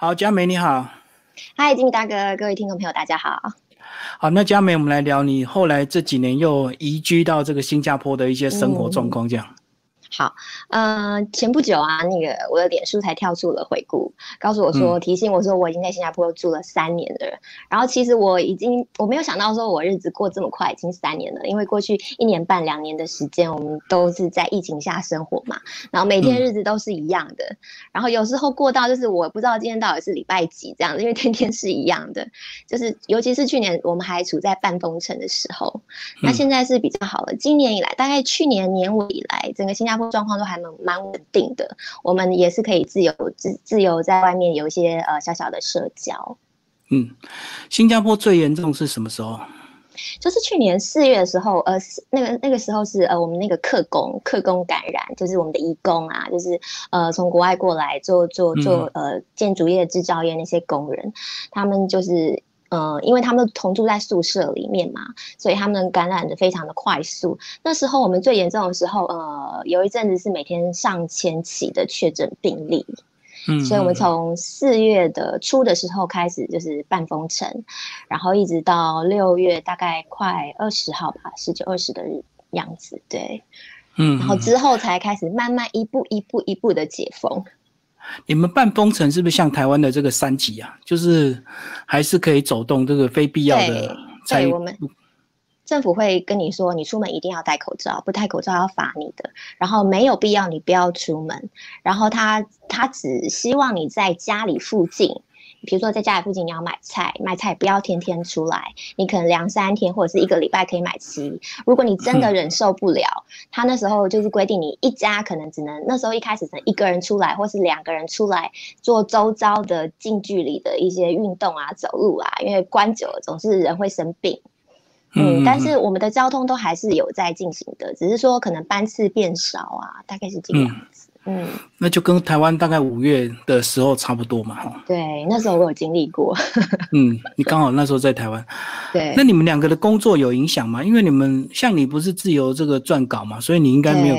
好，佳美你好，嗨，金米大哥，各位听众朋友，大家好。好，那佳美，我们来聊你后来这几年又移居到这个新加坡的一些生活状况，这样。好，呃，前不久啊，那个我的脸书才跳出了回顾，告诉我说，提醒我说我已经在新加坡住了三年了。然后其实我已经我没有想到说我日子过这么快，已经三年了。因为过去一年半两年的时间，我们都是在疫情下生活嘛，然后每天日子都是一样的。然后有时候过到就是我不知道今天到底是礼拜几这样子，因为天天是一样的。就是尤其是去年我们还处在半封城的时候，那现在是比较好了。今年以来，大概去年年尾以来，整个新加坡。状况都还蛮蛮稳定的，我们也是可以自由自自由在外面有一些呃小小的社交。嗯，新加坡最严重是什么时候？就是去年四月的时候，呃，那个那个时候是呃我们那个客工客工感染，就是我们的义工啊，就是呃从国外过来做做做呃建筑业制造业那些工人，他们就是。嗯，因为他们同住在宿舍里面嘛，所以他们感染的非常的快速。那时候我们最严重的时候，呃，有一阵子是每天上千起的确诊病例。嗯，所以我们从四月的初的时候开始就是半封城，然后一直到六月大概快二十号吧，十九二十的日样子，对，嗯，然后之后才开始慢慢一步一步一步的解封。你们办封城是不是像台湾的这个三级啊？就是还是可以走动，这个非必要的。对，我们政府会跟你说，你出门一定要戴口罩，不戴口罩要罚你的。然后没有必要，你不要出门。然后他他只希望你在家里附近。比如说在家里附近你要买菜，买菜不要天天出来，你可能两三天或者是一个礼拜可以买齐。如果你真的忍受不了，他那时候就是规定你一家可能只能那时候一开始只能一个人出来，或是两个人出来做周遭的近距离的一些运动啊，走路啊，因为关久了总是人会生病。嗯，但是我们的交通都还是有在进行的，只是说可能班次变少啊，大概是这样子。嗯，那就跟台湾大概五月的时候差不多嘛，哈。对，那时候我有经历过。嗯，你刚好那时候在台湾。对。那你们两个的工作有影响吗？因为你们像你不是自由这个撰稿嘛，所以你应该没有。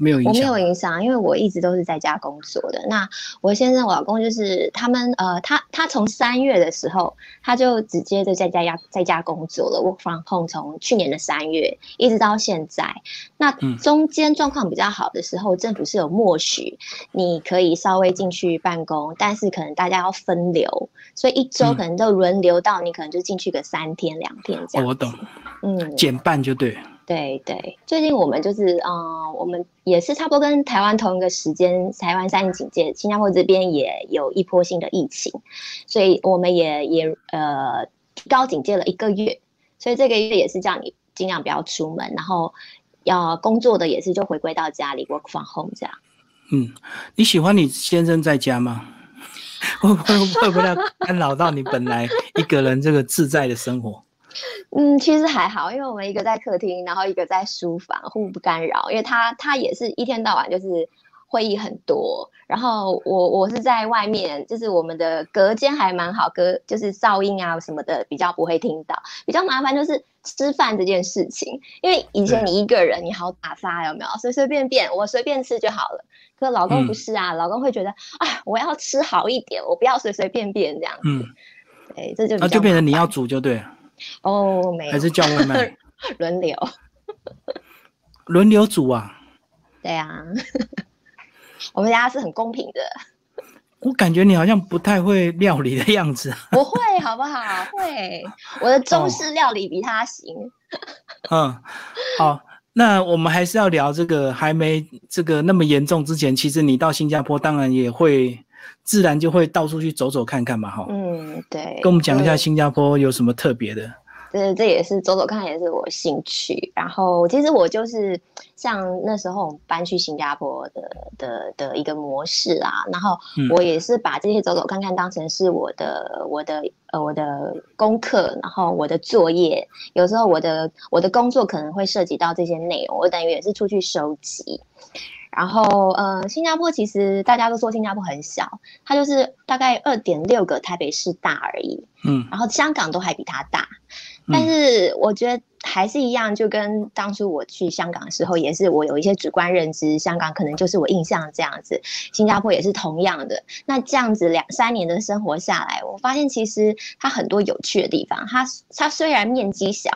没有影响，我没有影响，因为我一直都是在家工作的。那我先生、我老公就是他们，呃，他他从三月的时候，他就直接就在家家在家工作了。我防控从去年的三月一直到现在，那中间状况比较好的时候，政府是有默许你可以稍微进去办公，但是可能大家要分流，所以一周可能都轮流到你，可能就进去个三天两天这样。我懂，嗯，减半就对。对对，最近我们就是，嗯，我们也是差不多跟台湾同一个时间，台湾三级警戒，新加坡这边也有一波新的疫情，所以我们也也呃高警戒了一个月，所以这个月也是叫你尽量不要出门，然后要工作的也是就回归到家里 work from home 这样。嗯，你喜欢你先生在家吗？会不会会不会干扰到你本来一个人这个自在的生活？嗯，其实还好，因为我们一个在客厅，然后一个在书房，互不干扰。因为他他也是一天到晚就是会议很多，然后我我是在外面，就是我们的隔间还蛮好，隔就是噪音啊什么的比较不会听到。比较麻烦就是吃饭这件事情，因为以前你一个人你好打发有没有？随随便便我随便吃就好了。可老公不是啊，老公会觉得啊，我要吃好一点，我不要随随便便这样子。嗯，对，这就那就变成你要煮就对。哦，没有，还是叫外卖，轮流，轮流煮啊。对啊，我们家是很公平的。我感觉你好像不太会料理的样子。不会，好不好？会，我的中式料理比他行。嗯，好，那我们还是要聊这个，还没这个那么严重之前，其实你到新加坡，当然也会。自然就会到处去走走看看嘛，哈。嗯，对。跟我们讲一下新加坡有什么特别的？这这也是走走看，也是我兴趣。然后其实我就是像那时候我们搬去新加坡的的的一个模式啊。然后我也是把这些走走看看当成是我的我的呃我的功课，然后我的作业。有时候我的我的工作可能会涉及到这些内容，我等于也是出去收集。然后，呃，新加坡其实大家都说新加坡很小，它就是大概二点六个台北市大而已。嗯，然后香港都还比它大，但是我觉得还是一样，就跟当初我去香港的时候，也是我有一些主观认知，香港可能就是我印象这样子，新加坡也是同样的。那这样子两三年的生活下来，我发现其实它很多有趣的地方。它它虽然面积小，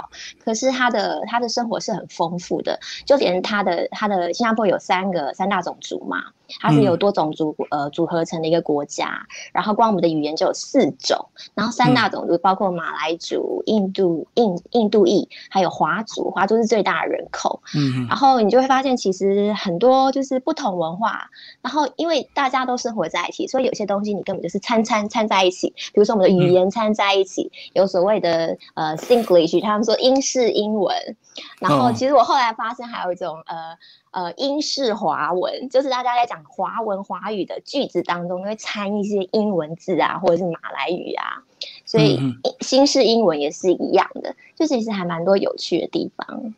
可是它的它的生活是很丰富的。就连它的它的新加坡有三个三大种族嘛。它是有多种族呃组合成的一个国家，然后光我们的语言就有四种，然后三大种族包括马来族、印度印印度裔，还有华族，华族是最大的人口。嗯，然后你就会发现其实很多就是不同文化，然后因为大家都生活在一起，所以有些东西你根本就是掺掺掺在一起，比如说我们的语言掺在一起，有所谓的呃 Singlish，他们说英式英文，然后其实我后来发现还有一种呃。呃，英式华文就是大家在讲华文华语的句子当中，会掺一些英文字啊，或者是马来语啊，所以新式英文也是一样的，就其实还蛮多有趣的地方。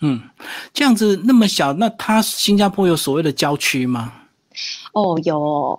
嗯，这样子那么小，那它新加坡有所谓的郊区吗？哦，有，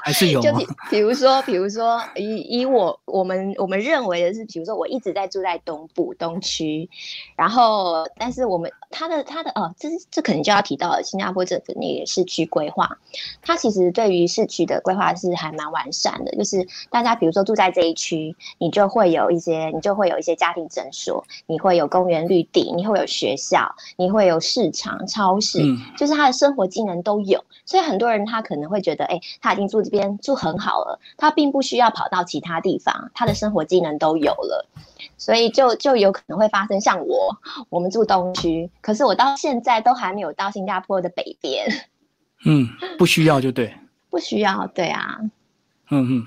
还是有。就比比如说，比如说，以以我我们我们认为的是，比如说，我一直在住在东部东区，然后，但是我们他的他的哦，这这可能就要提到新加坡政府那个市区规划，它其实对于市区的规划是还蛮完善的。就是大家比如说住在这一区，你就会有一些，你就会有一些家庭诊所，你会有公园绿地，你会有学校，你会有市场、超市，就是他的生活技能都有，所以很多人。他可能会觉得，哎，他已经住这边住很好了，他并不需要跑到其他地方，他的生活技能都有了，所以就就有可能会发生像我，我们住东区，可是我到现在都还没有到新加坡的北边。嗯，不需要就对，不需要，对啊。嗯嗯，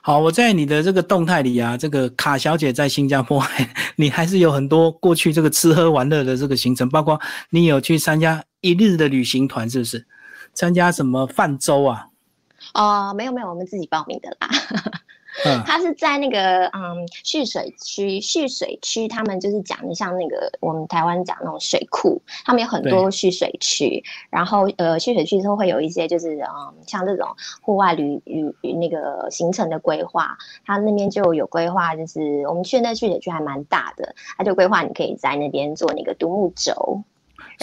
好，我在你的这个动态里啊，这个卡小姐在新加坡，你还是有很多过去这个吃喝玩乐的这个行程，包括你有去参加一日的旅行团，是不是？参加什么泛舟啊？哦，没有没有，我们自己报名的啦。嗯，他是在那个嗯蓄水区，蓄水区他们就是讲的像那个我们台湾讲那种水库，他们有很多蓄水区。然后呃蓄水区之后会有一些就是嗯像这种户外旅旅那个行程的规划，他那边就有规划，就是我们去那蓄水区还蛮大的，他就规划你可以在那边做那个独木舟。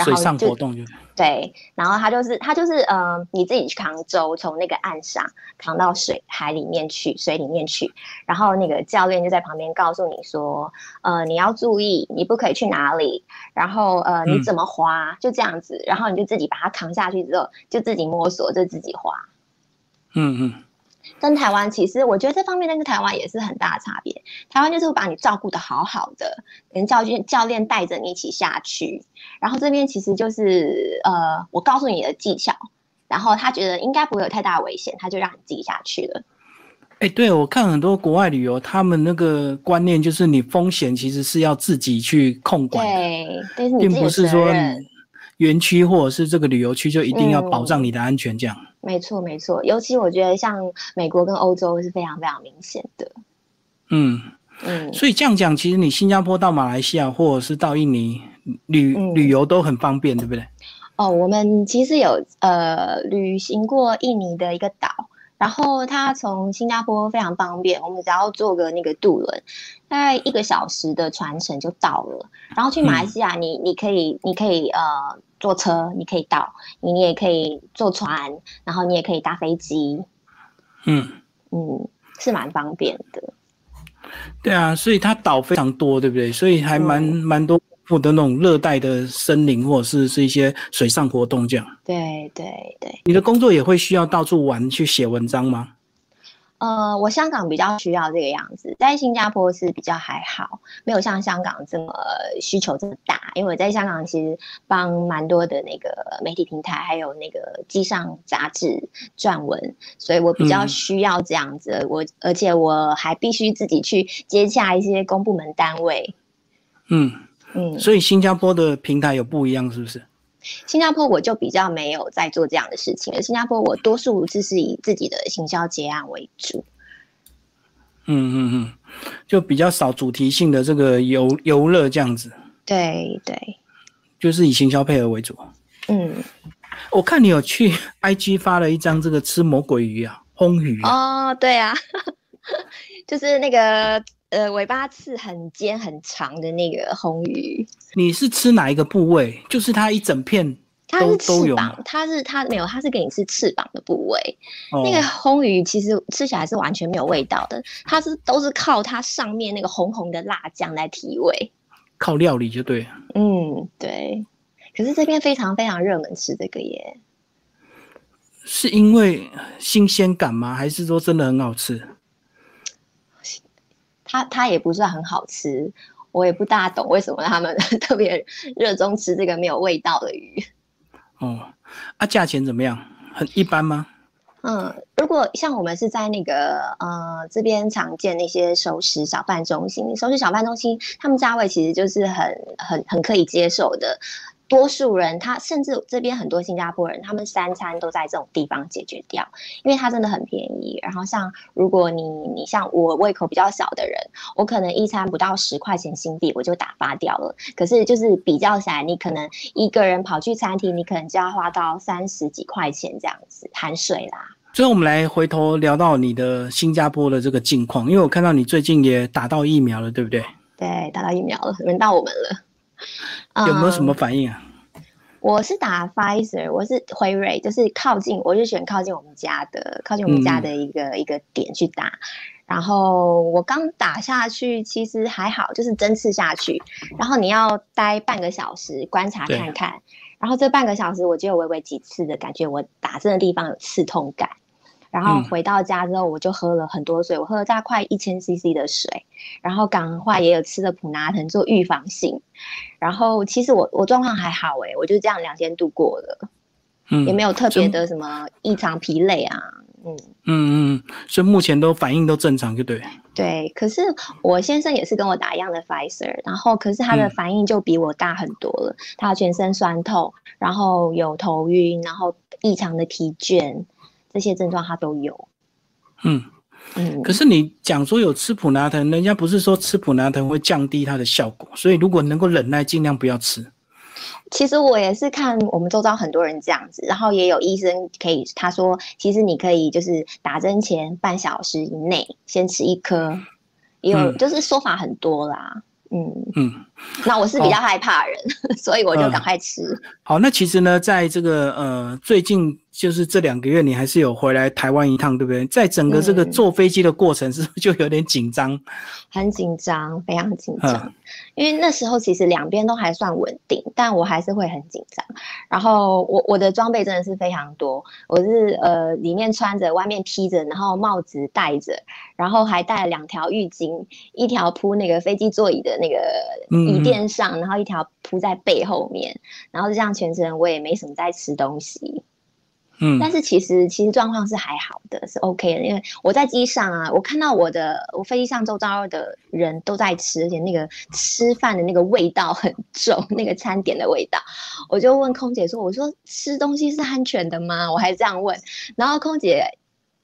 水上活动就对，然后他就是他就是呃，你自己去扛舟，从那个岸上扛到水海里面去，水里面去，然后那个教练就在旁边告诉你说，呃，你要注意，你不可以去哪里，然后呃，你怎么滑，就这样子，然后你就自己把它扛下去之后，就自己摸索，就自己滑。嗯嗯。跟台湾其实，我觉得这方面跟台湾也是很大的差别。台湾就是会把你照顾的好好的，连教练教练带着你一起下去。然后这边其实就是呃，我告诉你的技巧，然后他觉得应该不会有太大危险，他就让你自己下去了。哎，对我看很多国外旅游，他们那个观念就是你风险其实是要自己去控管，对，并不是说园区或者是这个旅游区就一定要保障你的安全这样。没错，没错，尤其我觉得像美国跟欧洲是非常非常明显的。嗯嗯，所以这样讲，其实你新加坡到马来西亚或者是到印尼旅旅游都很方便，对不对？哦，我们其实有呃旅行过印尼的一个岛，然后它从新加坡非常方便，我们只要坐个那个渡轮，大概一个小时的船程就到了。然后去马来西亚，你你可以你可以呃。坐车你可以到，你也可以坐船，然后你也可以搭飞机，嗯嗯，是蛮方便的。对啊，所以它岛非常多，对不对？所以还蛮蛮多的那种热带的森林，或者是是一些水上活动这样。对对对。你的工作也会需要到处玩去写文章吗？呃，我香港比较需要这个样子，在新加坡是比较还好，没有像香港这么需求这么大。因为我在香港其实帮蛮多的那个媒体平台，还有那个机上杂志撰文，所以我比较需要这样子。我而且我还必须自己去接洽一些公部门单位。嗯嗯，所以新加坡的平台有不一样，是不是？新加坡我就比较没有在做这样的事情了。新加坡我多数就是以自己的行销结案为主。嗯嗯嗯，就比较少主题性的这个游游乐这样子。对对，就是以行销配合为主。嗯，我看你有去 IG 发了一张这个吃魔鬼鱼啊，烘鱼。哦，对啊，就是那个呃尾巴刺很尖很长的那个红鱼。你是吃哪一个部位？就是它一整片它是翅膀，它是它没有，它是给你吃翅膀的部位。那个红鱼其实吃起来是完全没有味道的，它是都是靠它上面那个红红的辣酱来提味，靠料理就对。嗯，对。可是这边非常非常热门吃这个耶，是因为新鲜感吗？还是说真的很好吃？它它也不是很好吃，我也不大懂为什么他们 特别热衷吃这个没有味道的鱼。哦，啊，价钱怎么样？很一般吗？嗯，如果像我们是在那个呃这边常见那些熟食小贩中心，熟食小贩中心，他们价位其实就是很很很可以接受的。多数人他甚至这边很多新加坡人，他们三餐都在这种地方解决掉，因为它真的很便宜。然后像如果你你像我胃口比较小的人，我可能一餐不到十块钱新币我就打发掉了。可是就是比较起来，你可能一个人跑去餐厅，你可能就要花到三十几块钱这样子含税啦。最后我们来回头聊到你的新加坡的这个境况，因为我看到你最近也打到疫苗了，对不对？对，打到疫苗了，轮到我们了。有没有什么反应啊？我是打 Pfizer，我是辉瑞，就是靠近，我就选靠近我们家的，靠近我们家的一个一个点去打。然后我刚打下去，其实还好，就是针刺下去，然后你要待半个小时观察看看。然后这半个小时，我就有微微几次的感觉，我打针的地方有刺痛感。然后回到家之后，我就喝了很多水，我喝了大概一千 CC 的水，然后赶快也有吃了普拿疼做预防性。然后其实我我状况还好哎，我就这样两天度过了，嗯，也没有特别的什么异常疲累啊，嗯嗯嗯，所以目前都反应都正常，就对。对，可是我先生也是跟我打一样的 Pfizer，然后可是他的反应就比我大很多了，他全身酸痛，然后有头晕，然后异常的疲倦。这些症状他都有，嗯嗯。可是你讲说有吃普拿疼，人家不是说吃普拿疼会降低它的效果，所以如果能够忍耐，尽量不要吃。其实我也是看我们周遭很多人这样子，然后也有医生可以他说，其实你可以就是打针前半小时以内先吃一颗，也有就是说法很多啦。嗯嗯，那我是比较害怕人，所以我就赶快吃。好，那其实呢，在这个呃最近就是这两个月，你还是有回来台湾一趟，对不对？在整个这个坐飞机的过程，是不是就有点紧张？很紧张，非常紧张。因为那时候其实两边都还算稳定，但我还是会很紧张。然后我我的装备真的是非常多，我是呃里面穿着，外面披着，然后帽子戴着，然后还带了两条浴巾，一条铺那个飞机座椅的那个椅垫上，然后一条铺在背后面，然后这样全程我也没什么在吃东西。嗯，但是其实其实状况是还好的，是 OK 的，因为我在机上啊，我看到我的我飞机上周遭的人都在吃，而且那个吃饭的那个味道很重，那个餐点的味道，我就问空姐说：“我说吃东西是安全的吗？”我还这样问，然后空姐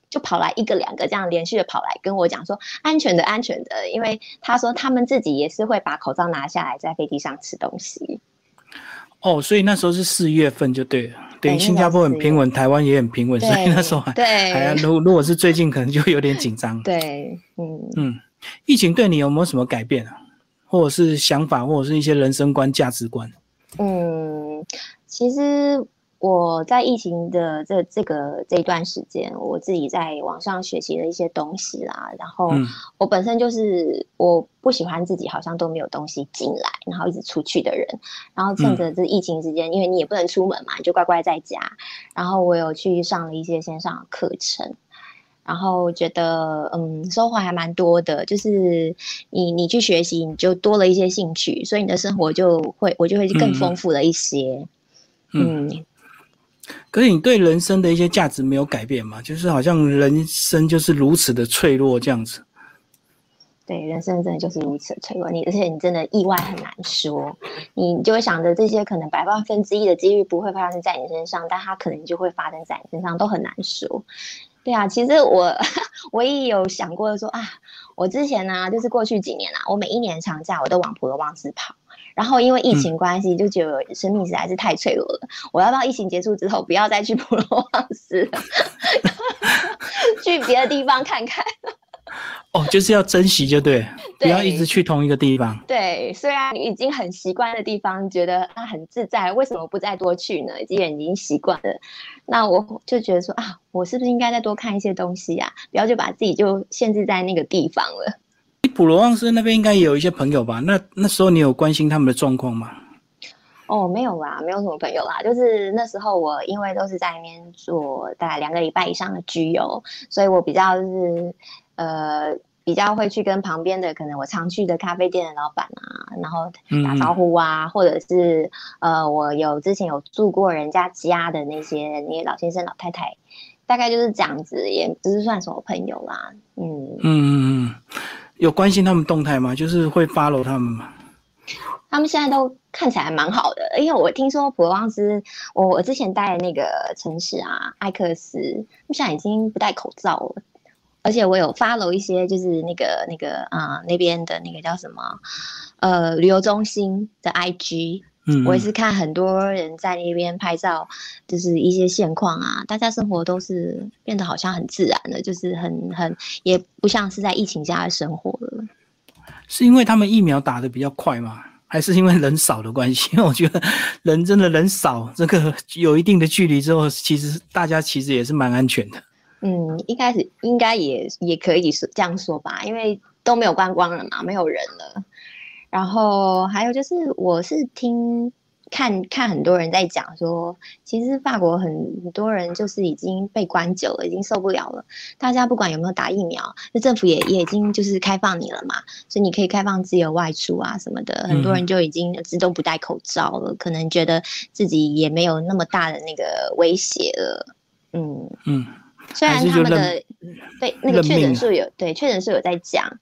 就跑来一个两个这样连续的跑来跟我讲说：“安全的，安全的。”因为他说他们自己也是会把口罩拿下来在飞机上吃东西。哦，所以那时候是四月份就对了。对，新加坡很平稳，台湾也很平稳，所以那时候还还如如果是最近可能就有点紧张。对，嗯嗯，疫情对你有没有什么改变啊？或者是想法，或者是一些人生观、价值观？嗯，其实。我在疫情的这这个这一段时间，我自己在网上学习了一些东西啦。然后我本身就是我不喜欢自己好像都没有东西进来，然后一直出去的人。然后趁着这疫情之间，因为你也不能出门嘛，你就乖乖在家。然后我有去上了一些线上课程，然后觉得嗯收获还蛮多的。就是你你去学习，你就多了一些兴趣，所以你的生活就会我就会更丰富了一些。嗯。可是你对人生的一些价值没有改变吗？就是好像人生就是如此的脆弱这样子。对，人生真的就是如此脆弱。你而且你真的意外很难说，你就会想着这些可能百万分之一的几率不会发生在你身上，但它可能就会发生在你身上，都很难说。对啊，其实我 我也有想过说啊，我之前呢，就是过去几年啊，我每一年长假我都往普罗旺斯跑。然后因为疫情关系，就觉得生命实在是太脆弱了。我要不要疫情结束之后，不要再去普罗旺斯，去别的地方看看？哦，就是要珍惜，就对，不要一直去同一个地方。对，虽然已经很习惯的地方，觉得它很自在，为什么不再多去呢？既然已经习惯了，那我就觉得说啊，我是不是应该再多看一些东西呀？不要就把自己就限制在那个地方了。普罗旺斯那边应该也有一些朋友吧？那那时候你有关心他们的状况吗？哦，没有啦，没有什么朋友啦。就是那时候我因为都是在那边做大概两个礼拜以上的居游，所以我比较是呃比较会去跟旁边的可能我常去的咖啡店的老板啊，然后打招呼啊，或者是呃我有之前有住过人家家的那些那些老先生老太太，大概就是这样子，也不是算什么朋友啦。嗯嗯嗯嗯，有关心他们动态吗？就是会 follow 他们吗？他们现在都看起来蛮好的，因为我听说普罗旺斯，我我之前待的那个城市啊，艾克斯，他们现在已经不戴口罩了，而且我有 follow 一些，就是那个那个啊那边的那个叫什么，呃旅游中心的 IG，嗯，我也是看很多人在那边拍照，就是一些现况啊，大家生活都是变得好像很自然的，就是很很也不像是在疫情下的生活了，是因为他们疫苗打的比较快吗？还是因为人少的关系，因 为我觉得人真的人少，这个有一定的距离之后，其实大家其实也是蛮安全的。嗯，一开始应该也也可以是这样说吧，因为都没有观光了嘛，没有人了。然后还有就是，我是听。看看很多人在讲说，其实法国很多人就是已经被关久了，已经受不了了。大家不管有没有打疫苗，那政府也也已经就是开放你了嘛，所以你可以开放自由外出啊什么的。很多人就已经自动不戴口罩了，可能觉得自己也没有那么大的那个威胁了。嗯嗯，虽然他们的被那个确诊数有对确诊数有在讲。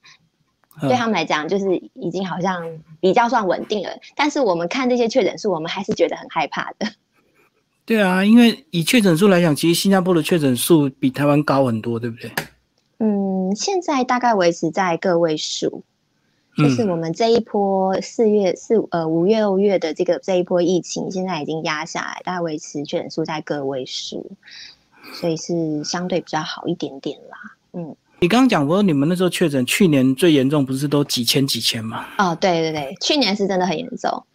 对他们来讲，就是已经好像比较算稳定了。但是我们看这些确诊数，我们还是觉得很害怕的。对啊，因为以确诊数来讲，其实新加坡的确诊数比台湾高很多，对不对？嗯，现在大概维持在个位数，就是我们这一波四月四呃五月六月的这个这一波疫情，现在已经压下来，大概维持确诊数在个位数，所以是相对比较好一点点啦。嗯。你刚刚讲过，你们那时候确诊，去年最严重不是都几千几千吗？哦，对对对，去年是真的很严重。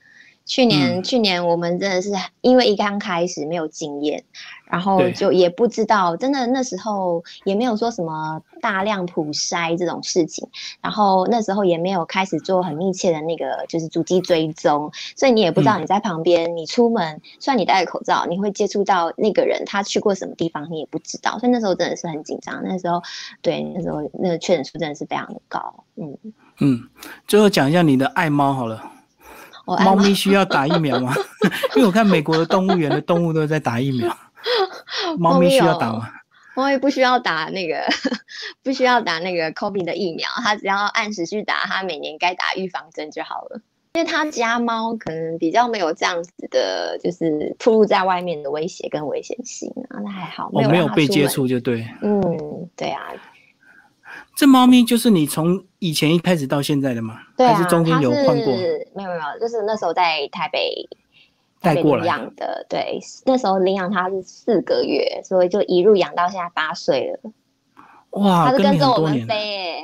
去年，去年我们真的是因为一刚开始没有经验，然后就也不知道，真的那时候也没有说什么大量普筛这种事情，然后那时候也没有开始做很密切的那个就是足迹追踪，所以你也不知道你在旁边，你出门虽然你戴着口罩，你会接触到那个人，他去过什么地方你也不知道，所以那时候真的是很紧张。那时候，对，那时候那个确诊数真的是非常的高。嗯嗯，最后讲一下你的爱猫好了。猫咪需要打疫苗吗？因为我看美国的动物园的动物都在打疫苗。猫咪需要打吗？猫咪不需要打那个，不需要打那个 COVID 的疫苗，它只要按时去打，它每年该打预防针就好了。因为它家猫可能比较没有这样子的，就是暴露在外面的威胁跟危险性啊，那还好，没有被接触就对。嗯，对啊。这猫咪就是你从以前一开始到现在的吗？对啊，还是中间有换过？没有没有，就是那时候在台北带过来养的。对，那时候领养它是四个月，所以就一路养到现在八岁了。哇，它是跟着我们飞耶。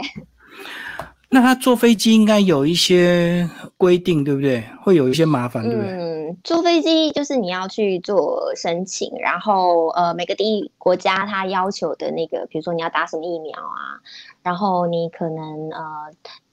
那它坐飞机应该有一些规定，对不对？会有一些麻烦，对不对？嗯，坐飞机就是你要去做申请，然后呃，每个地国家它要求的那个，比如说你要打什么疫苗啊，然后你可能呃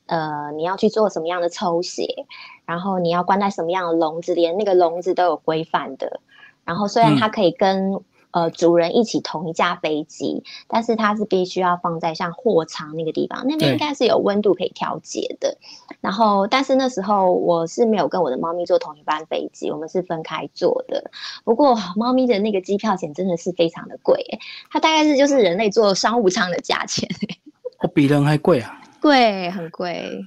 呃你要去做什么样的抽血，然后你要关在什么样的笼子，连那个笼子都有规范的。然后虽然它可以跟呃，主人一起同一架飞机，但是它是必须要放在像货舱那个地方，那边应该是有温度可以调节的。然后，但是那时候我是没有跟我的猫咪坐同一班飞机，我们是分开坐的。不过，猫咪的那个机票钱真的是非常的贵，它大概是就是人类坐商务舱的价钱，我，比人还贵啊，贵，很贵。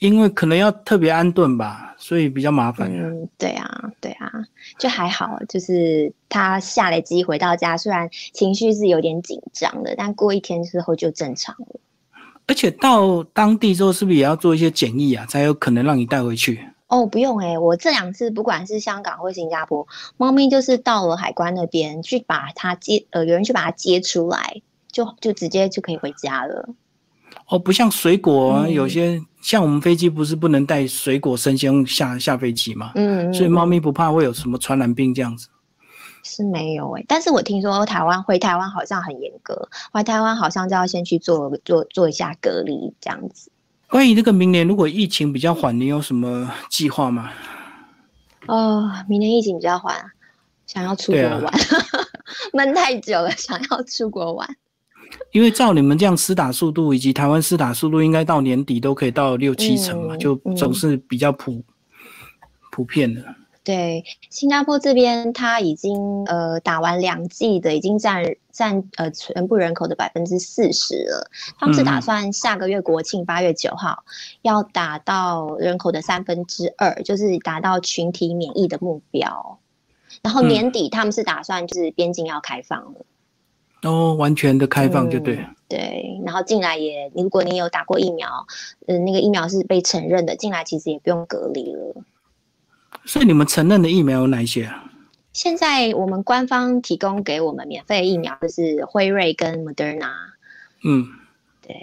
因为可能要特别安顿吧，所以比较麻烦。嗯，对啊，对啊，就还好，就是他下了机回到家，虽然情绪是有点紧张的，但过一天之后就正常了。而且到当地之后，是不是也要做一些检疫啊，才有可能让你带回去？哦，不用哎，我这两次不管是香港或新加坡，猫咪就是到了海关那边去把它接，呃，有人去把它接出来，就就直接就可以回家了。哦，不像水果啊，有些像我们飞机不是不能带水果生鲜下下飞机嘛？嗯，所以猫咪不怕会有什么传染病这样子。是没有哎，但是我听说台湾回台湾好像很严格，回台湾好像就要先去做做做一下隔离这样子。关于这个明年如果疫情比较缓，你有什么计划吗？哦，明年疫情比较缓，想要出国玩，闷太久了，想要出国玩。因为照你们这样施打速度，以及台湾施打速度，应该到年底都可以到六七成嘛，就总是比较普普遍的。对，新加坡这边他已经呃打完两剂的，已经占占呃全部人口的百分之四十了。他们是打算下个月国庆八月九号要打到人口的三分之二，就是达到群体免疫的目标。然后年底他们是打算就是边境要开放了。哦，完全的开放就对。对，然后进来也，如果你有打过疫苗，嗯，那个疫苗是被承认的，进来其实也不用隔离了。所以你们承认的疫苗有哪一些啊？现在我们官方提供给我们免费疫苗就是辉瑞跟 Moderna。嗯，对，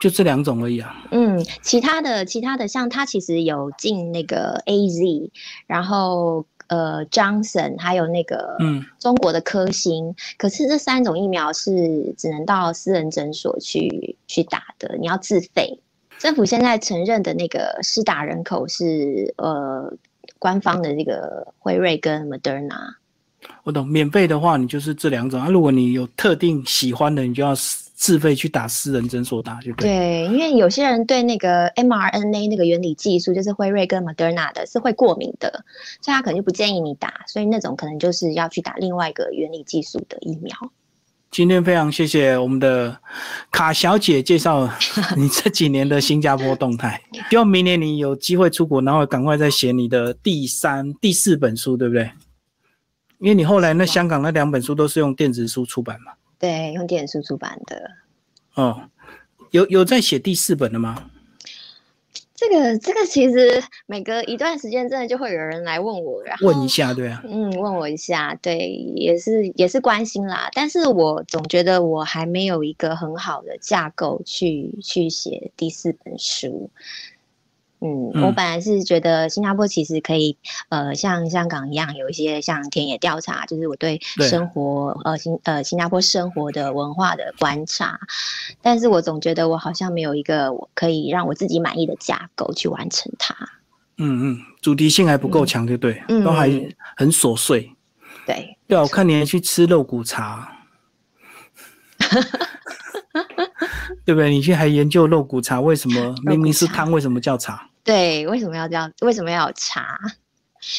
就这两种而已啊。嗯，其他的其他的像它其实有进那个 AZ，然后。呃，Johnson 还有那个嗯，中国的科兴，可是这三种疫苗是只能到私人诊所去去打的，你要自费。政府现在承认的那个施打人口是呃，官方的这个辉瑞跟 Moderna。我懂，免费的话你就是这两种啊，如果你有特定喜欢的，你就要。自费去打私人诊所打就对。对，因为有些人对那个 mRNA 那个原理技术，就是辉瑞跟 Moderna 的，是会过敏的，所以他可能就不建议你打。所以那种可能就是要去打另外一个原理技术的疫苗。今天非常谢谢我们的卡小姐介绍 你这几年的新加坡动态，希望明年你有机会出国，然后赶快再写你的第三、第四本书，对不对？因为你后来那香港那两本书都是用电子书出版嘛。对，用电子书出版的。哦，有有在写第四本的吗？这个这个其实每隔一段时间，真的就会有人来问我，然后问一下，对啊，嗯，问我一下，对，也是也是关心啦。但是我总觉得我还没有一个很好的架构去去写第四本书。嗯，我本来是觉得新加坡其实可以，呃，像香港一样有一些像田野调查，就是我对生活，呃，新呃新加坡生活的文化的观察，但是我总觉得我好像没有一个可以让我自己满意的架构去完成它。嗯嗯，主题性还不够强，对不对？都还很琐碎。对，对啊，我看你还去吃肉骨茶。对不对？你去还研究肉骨茶为什么 明明是汤，为什么叫茶？对，为什么要这样？为什么要有茶？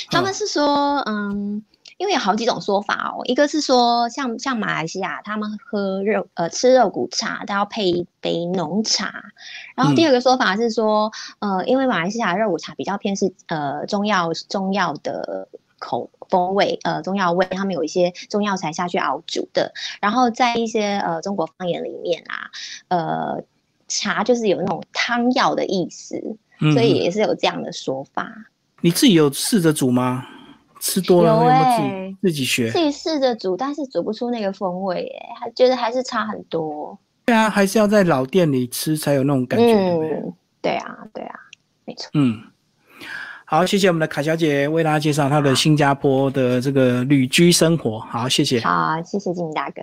他们是说，嗯，因为有好几种说法哦。一个是说，像像马来西亚，他们喝肉呃吃肉骨茶都要配一杯浓茶。然后第二个说法是说，呃，因为马来西亚肉骨茶比较偏是呃中药中药的。口风味，呃，中药味，他们有一些中药材下去熬煮的。然后在一些呃中国方言里面啊，呃，茶就是有那种汤药的意思，所以也是有这样的说法。你自己有试着煮吗？吃多了有没有自己学？自己试着煮，但是煮不出那个风味，哎，还觉得还是差很多。对啊，还是要在老店里吃才有那种感觉。嗯，对啊，对啊，没错。嗯。好，谢谢我们的卡小姐为大家介绍她的新加坡的这个旅居生活。好，谢谢。好，谢谢金大哥。